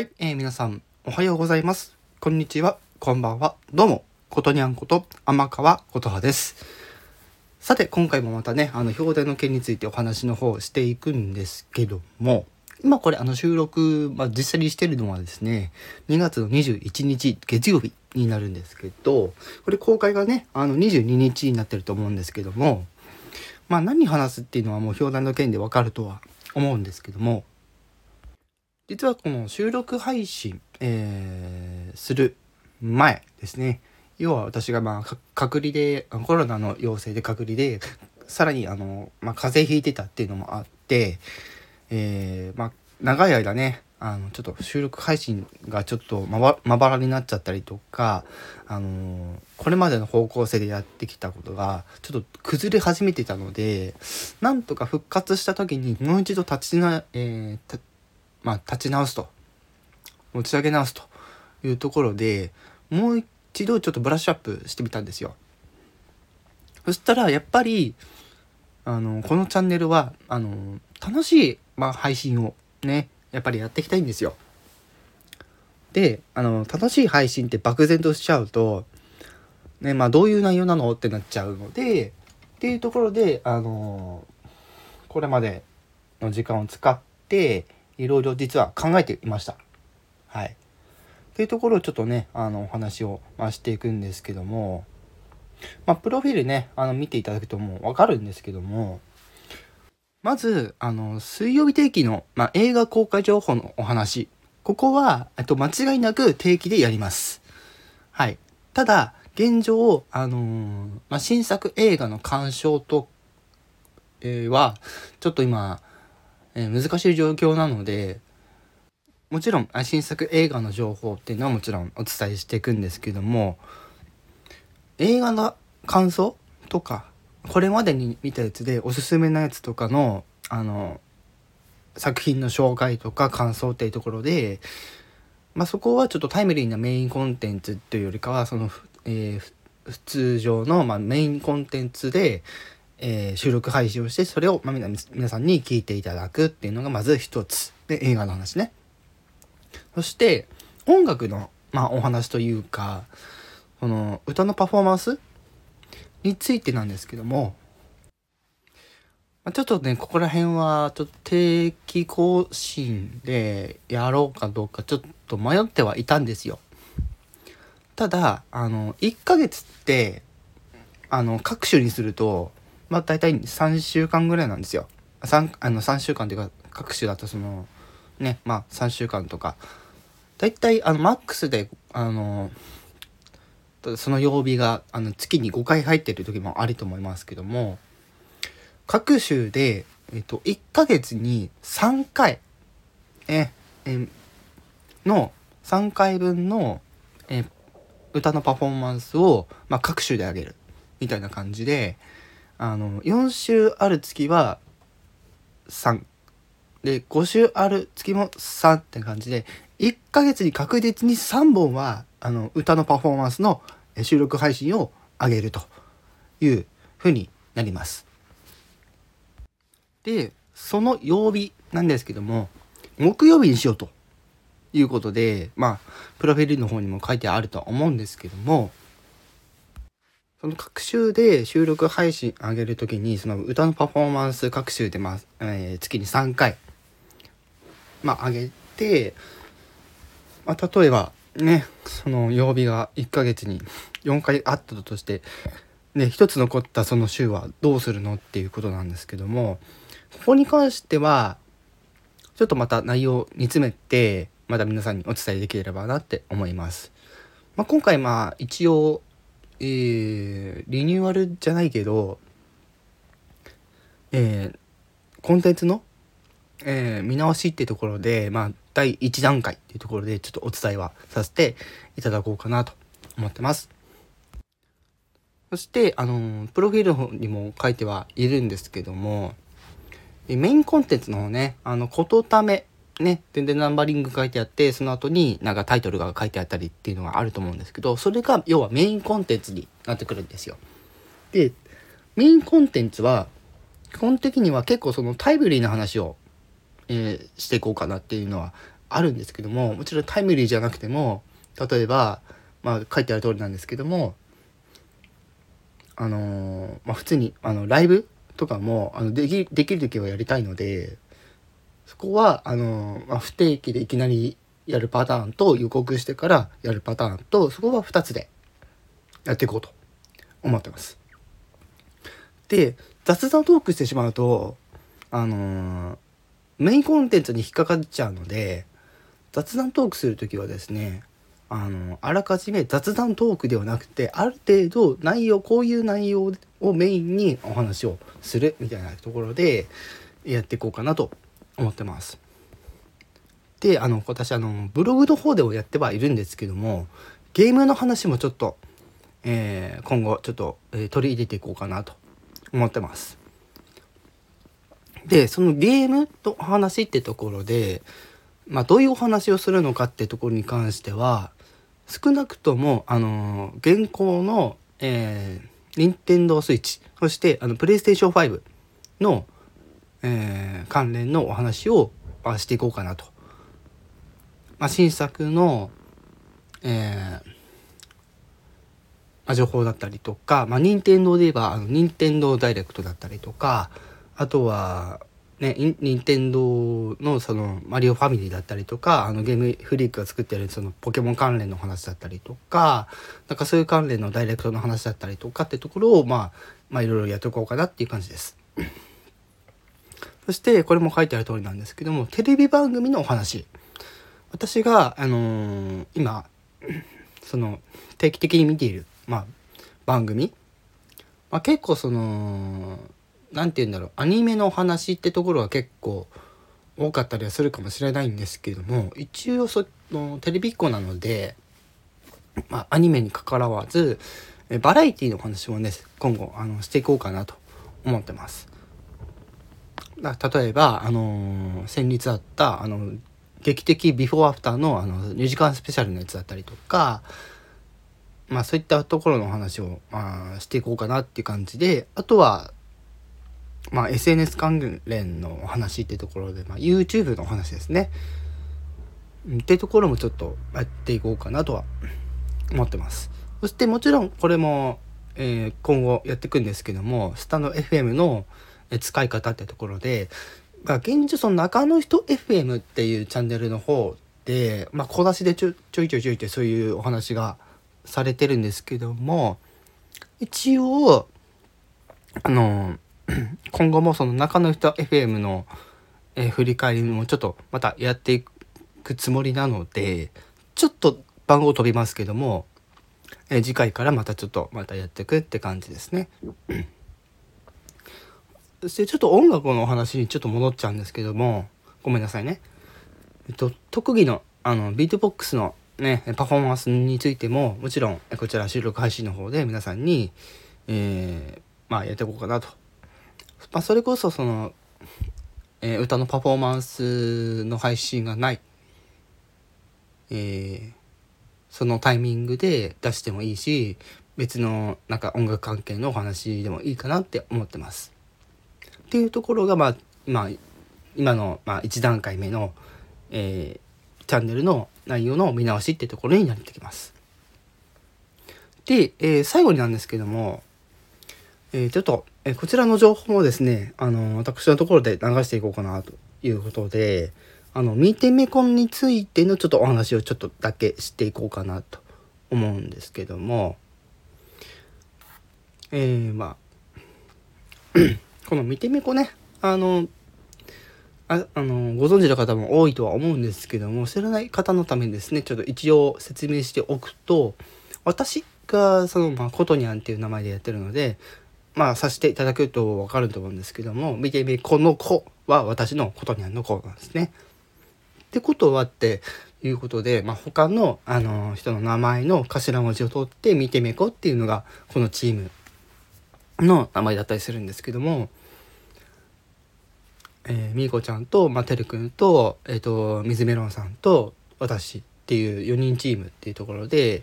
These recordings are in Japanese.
はい、えー、皆さん、おはようございます。こんにちは、こんばんは。どうも、ことにゃんこと、天川ことはです。さて、今回もまたね、あの、表題の件についてお話の方をしていくんですけども、今これ、あの、収録、まあ、実際にしてるのはですね、2月の21日、月曜日になるんですけど、これ公開がね、あの、22日になってると思うんですけども、まあ、何話すっていうのはもう表題の件でわかるとは思うんですけども、実はこの収録配信、えー、する前ですね。要は私がまあ隔離でコロナの陽性で隔離でさらにあの、まあ、風邪ひいてたっていうのもあって、えー、まあ、長い間ねあのちょっと収録配信がちょっとまばらになっちゃったりとか、あのーこれまでの方向性でやってきたことがちょっと崩れ始めてたのでなんとか復活した時にもう一度立ちな、えーまあ、立ち直すと持ち上げ直すというところでもう一度ちょっとブラッシュアップしてみたんですよ。そしたらやっぱりあのこのチャンネルはあの楽しい、まあ、配信をねやっぱりやっていきたいんですよ。であの楽しい配信って漠然としちゃうと、ねまあ、どういう内容なのってなっちゃうのでっていうところであのこれまでの時間を使っていろいろ実は考えていました。はい。っていうところをちょっとね、あの、お話を、まあ、していくんですけども、まあ、プロフィールね、あの、見ていただくともうわかるんですけども、まず、あの、水曜日定期の、まあ、映画公開情報のお話。ここは、えっと、間違いなく定期でやります。はい。ただ、現状、あのーまあ、新作映画の鑑賞と、えーは、ちょっと今、えー難しい状況なのでもちろん新作映画の情報っていうのはもちろんお伝えしていくんですけども映画の感想とかこれまでに見たやつでおすすめなやつとかのあの作品の紹介とか感想っていうところで、まあ、そこはちょっとタイムリーなメインコンテンツというよりかはその、えー普通常の、まあ、メインコンテンツで、えー収録配信をしてそれを、まあ、皆皆さんに聞いていただくっていうのがまず一つで映画の話ね。そして音楽の、まあ、お話というかその歌のパフォーマンスについてなんですけども、まあ、ちょっとねここら辺はちょっと定期更新でやろうかどうかちょっと迷ってはいたんですよ。ただあの1ヶ月ってあの各種にするとまあ大体3週間ぐらいなんですよ。3, あの3週間というか各種だとそのねまあ3週間とか大体あのマックスであのその曜日があの月に5回入ってる時もあると思いますけども各種で、えっと、1ヶ月に3回ええの3回分のえ歌のパフォーマンスを、まあ、各種であげるみたいな感じであの4週ある月は3で5週ある月も3って感じで1ヶ月に確実に3本はあの歌のパフォーマンスの収録配信を上げるという風になります。でその曜日なんですけども木曜日にしようということでまあプロフィールの方にも書いてあるとは思うんですけどもその各週で収録配信上げるときにその歌のパフォーマンス各週で、まあえー月に3回、まあ、上げて、まあ、例えばねその曜日が1ヶ月に4回あったとしてで1つ残ったその週はどうするのっていうことなんですけどもここに関してはちょっとまた内容を煮詰めてまた皆さんにお伝えできればなって思います。まあ、今回まあ一応えーリニューアルじゃないけど、えーコンテンツの、えー見直しっていうところで、まあ、第1段階っていうところでちょっとお伝えはさせていただこうかなと思ってます。そして、あのプロフィールの方にも書いてはいるんですけども、メインコンテンツの方ね、あの、ことため、ね、全然ナンバリング書いてあって、その後になんかタイトルが書いてあったりっていうのがあると思うんですけど、それが要はメインコンテンツになってくるんですよ。で、メインコンテンツは、基本的には結構そのタイムリーな話を、えーしていこうかなっていうのはあるんですけどももちろんタイムリーじゃなくても例えば、まあ、書いてある通りなんですけどもあのー、まあ、普通にあのライブとかもあのできできる時はやりたいのでそこはあの、まあ、不定期でいきなりやるパターンと予告してからやるパターンとそこは2つでやっていこうと思ってます。で雑談トークしてしまうとあのー、メインコンテンツに引っかかっちゃうので雑談トークする時はですねあのあらかじめ雑談トークではなくてある程度内容こういう内容をメインにお話をするみたいなところでやっていこうかなと思ってます。であの私あのブログの方でもやってはいるんですけどもゲームの話もちょっと、えー、今後ちょっと、えー、取り入れていこうかなと思ってます。でそのゲームと話ってところで、まあ、どういうお話をするのかってところに関しては少なくとも、あの現行の、えー、任天堂 switch そしてあのプレイステーション5の、えー、関連のお話を、まあ、していこうかなと。まあ、新作の、えー、情報だったりとか、まあ、任天堂で言えばあの任天堂ダイレクトだったりとかあとはね、任天堂のそのマリオファミリーだったりとかあのゲームフリークが作ってるそのポケモン関連の話だったりとかなんかそういう関連のダイレクトの話だったりとかってところをまあまあいろいろやっておこうかなっていう感じです。そしてこれも書いてある通りなんですけどもテレビ番組のお話私があのー、今その定期的に見ている、まあ、番組、まあ、結構その何て言うんだろうアニメのお話ってところは結構多かったりはするかもしれないんですけども一応そのテレビっ子なので、まあ、アニメにかかわらずバラエティの話もね今後あのしていこうかなと思ってます。だ例えば、あのー、先日あったあの劇的ビフォーアフターのあの2時間スペシャルのやつだったりとか、まあ、そういったところの話を、まあ、していこうかなっていう感じであとはまあ、SNS 関連のお話っていうところで、まあ、YouTube のお話ですね。ってところもちょっとやっていこうかなとは思ってます。そしてもちろんこれも、えー、今後やっていくんですけども、スタンド FM の使い方ってところで、まあ、現状その中の人 FM っていうチャンネルの方で、まあ、小出しでちょちょいちょいちょいってそういうお話がされてるんですけども、一応、あの、今後もその中の人 FM の、え、振り返りもちょっとまたやっていくつもりなのでちょっと番号飛びますけども、え、次回からまたちょっとまたやっていくって感じですね。そしてちょっと音楽のお話にちょっと戻っちゃうんですけどもごめん。なさいね。えっと特技のあのビートボックスのねパフォーマンスについてももちろん。こちら収録配信の方で皆さん。に、えー、まあやっていこうかなとまあ、それこそその、えー、歌のパフォーマンスの配信がない、えー、そのタイミングで出してもいいし別のなん。か音楽関係のお話でもいいかなって思ってます。っていうところがまあ今今の、まあ、1段階目の、えー、チャンネルの内容の見直しっていうところになってきます。で、えー、最後になんですけども、えー、ちょっとえこちらの情報もですね、あの、私のところで流していこうかなということで、あの、見てめコンについてのちょっとお話をちょっとだけしていこうかなと思うんですけども、えー、まあ、この見てめこね、あの、ああのご存知の方も多いとは思うんですけども知らない方のためにですねちょっと一応説明しておくと私がその、まあ、コトニャンっていう名前でやってるのでまあさせていただくと分かると思うんですけども見てみこの子は私のことにあるの子なんですね。ってことはっていうことで、まあ、他のあの人の名前の頭文字を取って見てみこっていうのがこのチームの名前だったりするんですけども、えー、みーこちゃんと、まあ、てるくんと,、えーと水メロンさんと私っていう4人チームっていうところで、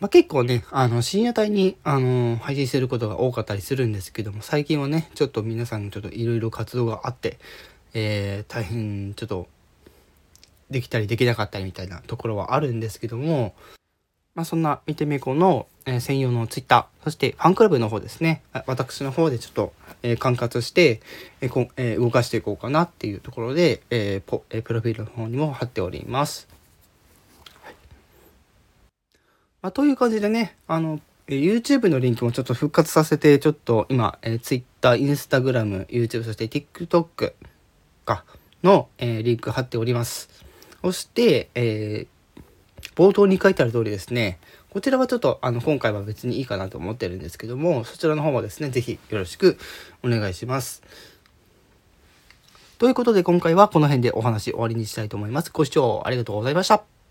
まあ、結構ね、あの、深夜帯に、あの、配信することが多かったりするんですけども、最近はね、ちょっと皆さんちょっといろいろ活動があって、えー、大変ちょっとできたりできなかったりみたいなところはあるんですけども、まあ、そんな見てみこの、えー、専用のツイッター、そしてファンクラブの方ですね、私の方でちょっと、えー、管轄して、えーこえー、動かしていこうかなっていうところで、えーポえー、プロフィールの方にも貼っております。はいまあ、という感じでね、あの、え YouTube のリンクもちょっと復活させて、ちょっと今、えー、Twitter、Instagram、YouTube、そして TikTok かの、えー、リンク貼っております。そして、えー、冒頭に書いてある通りですね、こちらはちょっとあの今回は別にいいかなと思ってるんですけども、そちらの方もですね、是非よろしくお願いします。ということで今回はこの辺でお話終わりにしたいと思います。ご視聴ありがとうございました。